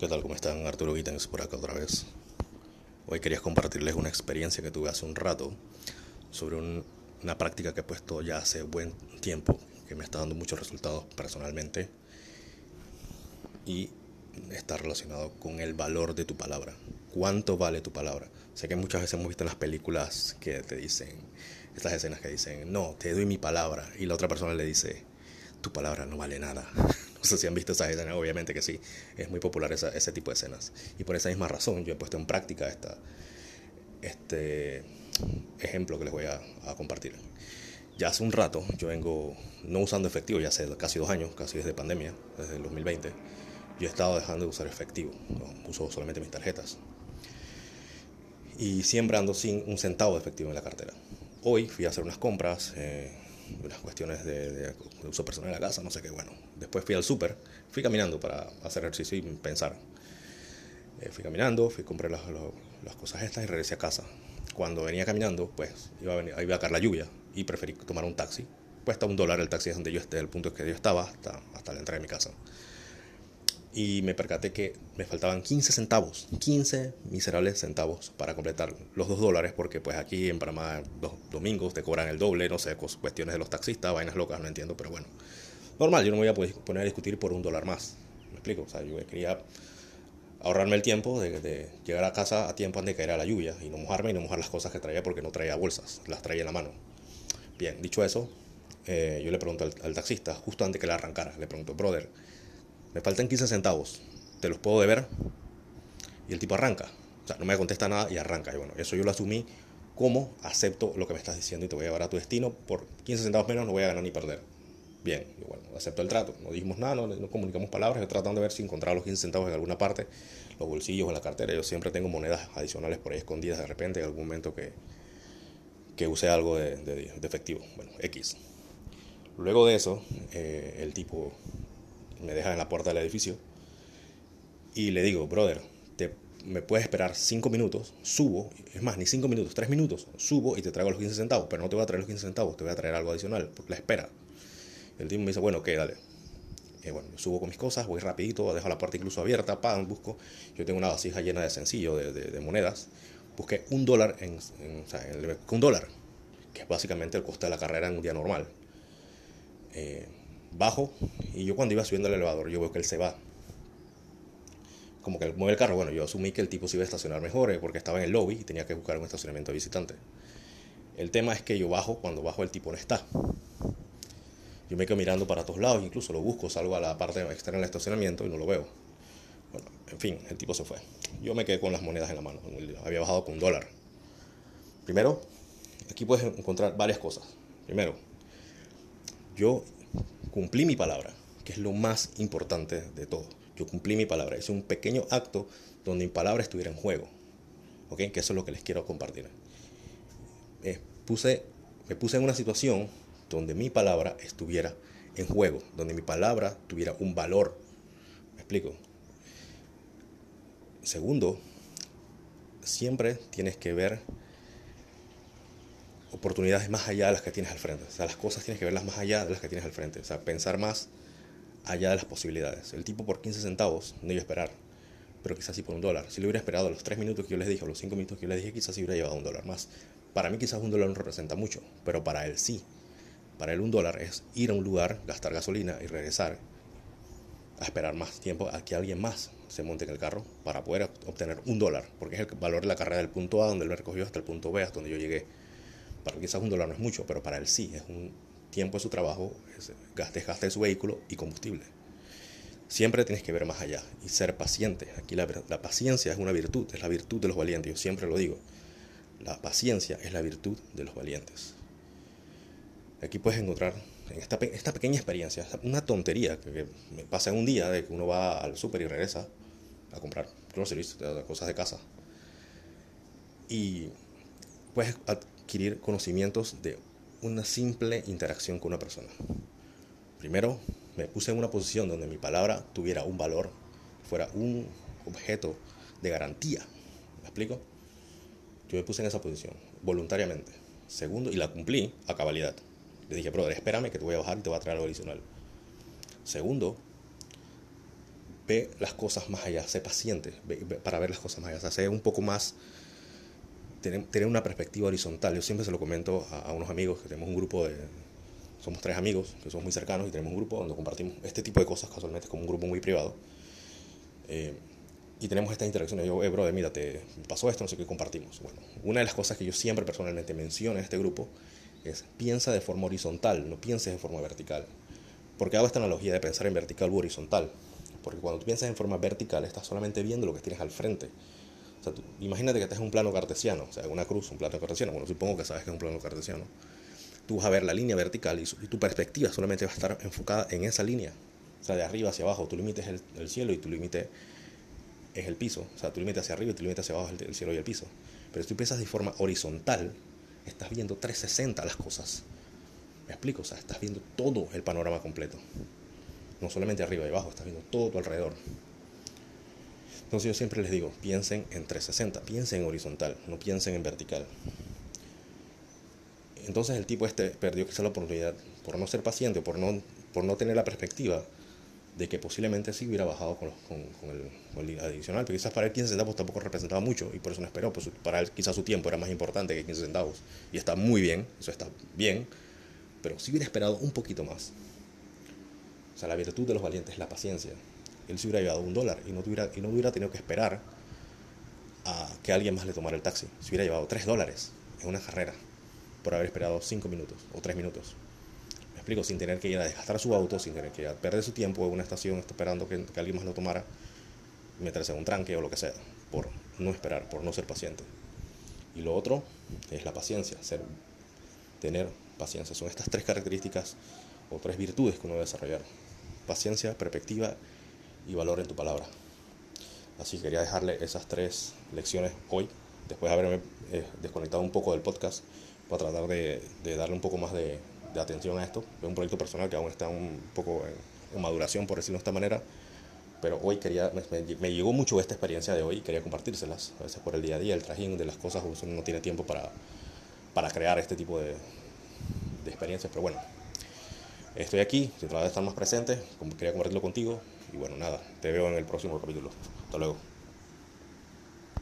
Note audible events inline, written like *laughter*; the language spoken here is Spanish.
¿Qué tal? ¿Cómo están? Arturo Gittens por acá otra vez. Hoy quería compartirles una experiencia que tuve hace un rato sobre una práctica que he puesto ya hace buen tiempo, que me está dando muchos resultados personalmente y está relacionado con el valor de tu palabra. ¿Cuánto vale tu palabra? Sé que muchas veces hemos visto en las películas que te dicen, estas escenas que dicen, no, te doy mi palabra y la otra persona le dice, tu palabra no vale nada. *laughs* *laughs* No si han visto esas escenas, obviamente que sí. Es muy popular ese tipo de escenas. Y por esa misma razón yo he puesto en práctica esta, este ejemplo que les voy a, compartir. Ya hace un rato yo vengo no usando efectivo, ya hace casi dos años, casi desde pandemia, desde el 2020. Yo he estado dejando de usar efectivo, uso solamente mis tarjetas. Y siempre ando sin un centavo de efectivo en la cartera. Hoy fui a hacer unas compras. Eh, unas cuestiones de, uso personal en la casa, no sé qué, bueno. Después fui al súper, fui caminando para hacer ejercicio y pensar. Eh, fui caminando, fui compré las, las, cosas estas y regresé a casa. Cuando venía caminando, pues iba a, venir, iba a caer la lluvia y preferí tomar un taxi. Cuesta un dólar el taxi es donde yo esté, el punto que yo estaba hasta, hasta la entrada de mi casa y me percaté que me faltaban 15 centavos, 15 miserables centavos para completar los 2 dólares, porque pues aquí en Panamá los domingos te cobran el doble, no sé, cuestiones de los taxistas, vainas locas, no entiendo, pero bueno, normal, yo no me voy a poner a discutir por un dólar más, me explico, o sea, yo quería ahorrarme el tiempo de, llegar a casa a tiempo antes de caer a la lluvia y no mojarme y no mojar las cosas que traía porque no traía bolsas, las traía en la mano. Bien, dicho eso, eh, yo le pregunto al, al taxista, justo antes que la arrancara, le pregunto, brother, me faltan 15 centavos, ¿te los puedo deber? Y el tipo arranca. O sea, no me contesta nada y arranca. Y bueno, eso yo lo asumí como acepto lo que me estás diciendo y te voy a llevar a tu destino. Por 15 centavos menos no voy a ganar ni perder. Bien, y bueno, acepto el trato. No dijimos nada, no, comunicamos palabras. Yo tratando de ver si encontraba los 15 centavos en alguna parte, los bolsillos o en la cartera. Yo siempre tengo monedas adicionales por ahí escondidas de repente en algún momento que, que use algo de, de, efectivo. Bueno, X. Luego de eso, eh, el tipo me deja en la puerta del edificio y le digo, brother, te, me puedes esperar 5 minutos, subo, es más, ni 5 minutos, 3 minutos, subo y te traigo los 15 centavos, pero no te voy a traer los 15 centavos, te voy a traer algo adicional, la espera. El tipo me dice, bueno, ok, dale. Y bueno, subo con mis cosas, voy rapidito, dejo la puerta incluso abierta, pan, busco, yo tengo una vasija llena de sencillo, de, monedas, busqué un dólar, en, o sea, un dólar, que es básicamente el coste de la carrera en un día normal. Eh, bajo y yo cuando iba subiendo el elevador yo veo que él se va. Como que mueve el carro. Bueno, yo asumí que el tipo se iba a estacionar mejor eh, porque estaba en el lobby y tenía que buscar un estacionamiento de visitante. El tema es que yo bajo, cuando bajo el tipo no está. Yo me quedo mirando para todos lados, incluso lo busco, salgo a la parte externa del estacionamiento y no lo veo. Bueno, en fin, el tipo se fue. Yo me quedé con las monedas en la mano. Había bajado con un dólar. Primero, aquí puedes encontrar varias cosas. Primero, yo cumplí mi palabra, que es lo más importante de todo. Yo cumplí mi palabra. Hice un pequeño acto donde mi palabra estuviera en juego. ¿Ok? Que eso es lo que les quiero compartir. Me puse, me puse en una situación donde mi palabra estuviera en juego, donde mi palabra tuviera un valor. ¿Me explico? Segundo, siempre tienes que ver oportunidades más allá de las que tienes al frente. O sea, las cosas tienes que verlas más allá de las que tienes al frente. O sea, pensar más allá de las posibilidades. El tipo por 15 centavos no iba a esperar, pero quizás sí por un dólar. Si lo hubiera esperado a los 3 minutos que yo les dije, o los 5 minutos que yo les dije, quizás sí hubiera llevado un dólar más. Para mí quizás un dólar no representa mucho, pero para él sí. Para él un dólar es ir a un lugar, gastar gasolina y regresar a esperar más tiempo a que alguien más se monte en el carro para poder obtener un dólar, porque es el valor de la carrera del punto A donde él me recogió hasta el punto B, hasta donde yo llegué para quizás un dólar no es mucho, pero para él sí, es un tiempo de su trabajo, es desgaste de su vehículo y combustible. Siempre tienes que ver más allá y ser paciente. Aquí la, la paciencia es una virtud, es la virtud de los valientes, yo siempre lo digo. La paciencia es la virtud de los valientes. Aquí puedes encontrar en esta, esta pequeña experiencia, una tontería que, me pasa en un día de que uno va al súper y regresa a comprar groceries, cosas de casa. Y puedes adquirir conocimientos de una simple interacción con una persona. Primero, me puse en una posición donde mi palabra tuviera un valor, fuera un objeto de garantía. ¿Me explico? Yo me puse en esa posición, voluntariamente. Segundo, y la cumplí a cabalidad. Le dije, brother, espérame que te voy a bajar y te voy a traer algo adicional. Segundo, ve las cosas más allá, sé paciente para ver las cosas más allá, sé un poco más, tener, una perspectiva horizontal. Yo siempre se lo comento a, unos amigos que tenemos un grupo de, somos tres amigos que somos muy cercanos y tenemos un grupo donde compartimos este tipo de cosas casualmente, como un grupo muy privado. Eh, y tenemos esta interacción. Yo, eh, bro, mira, te pasó esto, no sé qué compartimos. Bueno, una de las cosas que yo siempre personalmente menciono en este grupo es piensa de forma horizontal, no pienses de forma vertical. ¿Por qué hago esta analogía de pensar en vertical u horizontal? Porque cuando tú piensas en forma vertical, estás solamente viendo lo que tienes al frente. O sea, imagínate que estás en un plano cartesiano, o sea, una cruz, un plano cartesiano. Bueno, supongo que sabes que es un plano cartesiano. Tú vas a ver la línea vertical y, tu perspectiva solamente va a estar enfocada en esa línea. O sea, de arriba hacia abajo. Tu límite es el, cielo y tu límite es el piso. O sea, tu límite hacia arriba y tu límite hacia abajo es el, cielo y el piso. Pero si tú piensas de forma horizontal, estás viendo 360 las cosas. ¿Me explico? O sea, estás viendo todo el panorama completo. No solamente arriba y abajo, estás viendo todo tu alrededor. Entonces yo siempre les digo, piensen en 360, piensen en horizontal, no piensen en vertical. Entonces el tipo este perdió quizá la oportunidad por no ser paciente, por no, por no tener la perspectiva de que posiblemente sí hubiera bajado con, con, el, adicional, pero quizás para él 15 centavos tampoco representaba mucho y por eso no esperó, pues para él quizás su tiempo era más importante que 15 centavos y está muy bien, eso está bien, pero si hubiera esperado un poquito más. O sea, la virtud de los valientes es la paciencia. Él se hubiera llevado un dólar y no, tuviera, y no hubiera tenido que esperar a que alguien más le tomara el taxi. Se hubiera llevado tres dólares en una carrera por haber esperado cinco minutos o tres minutos. Me explico, sin tener que ir a desgastar su auto, sin tener que ir a perder su tiempo en una estación esperando que, alguien más lo tomara, meterse en un tranque o lo que sea, por no esperar, por no ser paciente. Y lo otro es la paciencia, ser, tener paciencia. Son estas tres características o tres virtudes que uno debe desarrollar. Paciencia, perspectiva y valor en tu palabra. Así que quería dejarle esas tres lecciones hoy, después de haberme eh, desconectado un poco del podcast para tratar de, darle un poco más de, atención a esto. Es un proyecto personal que aún está un poco en, maduración, por decirlo de esta manera. Pero hoy quería, me, llegó mucho esta experiencia de hoy y quería compartírselas. A veces por el día a día, el trajín de las cosas, uno no tiene tiempo para, para crear este tipo de, de experiencias. Pero bueno, estoy aquí, tratar de estar más presente, quería compartirlo contigo. Y bueno, nada, te veo en el próximo capítulo. Hasta luego.